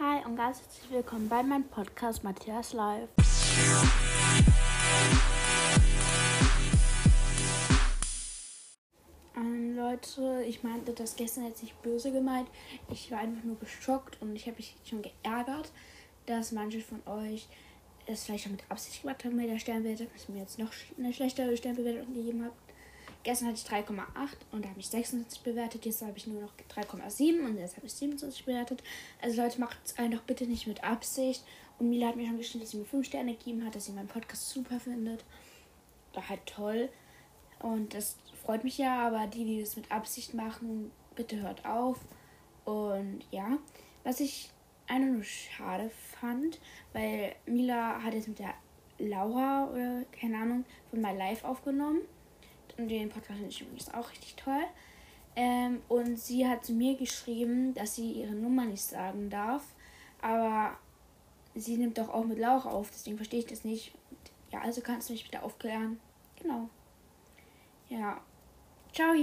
Hi und ganz herzlich willkommen bei meinem Podcast Matthias Live. Ähm, Leute, ich meinte das gestern jetzt nicht böse gemeint. Ich war einfach nur geschockt und ich habe mich schon geärgert, dass manche von euch es vielleicht schon mit Absicht gemacht haben mit der Sternbewertung, dass mir jetzt noch eine schlechtere Sternbewertung gegeben habt. Gestern hatte ich 3,8 und da habe ich 26 bewertet. Jetzt habe ich nur noch 3,7 und jetzt habe ich 27 bewertet. Also Leute, macht es einfach bitte nicht mit Absicht. Und Mila hat mir schon geschrieben, dass sie mir 5 Sterne gegeben hat, dass sie meinen Podcast super findet. War halt toll. Und das freut mich ja, aber die, die das mit Absicht machen, bitte hört auf. Und ja, was ich eine nur schade fand, weil Mila hat jetzt mit der Laura oder keine Ahnung von My Life aufgenommen. Und den Podcast finde ich übrigens auch richtig toll. Ähm, und sie hat zu mir geschrieben, dass sie ihre Nummer nicht sagen darf. Aber sie nimmt doch auch mit Laura auf, deswegen verstehe ich das nicht. Ja, also kannst du mich bitte aufklären. Genau. Ja. Ciao.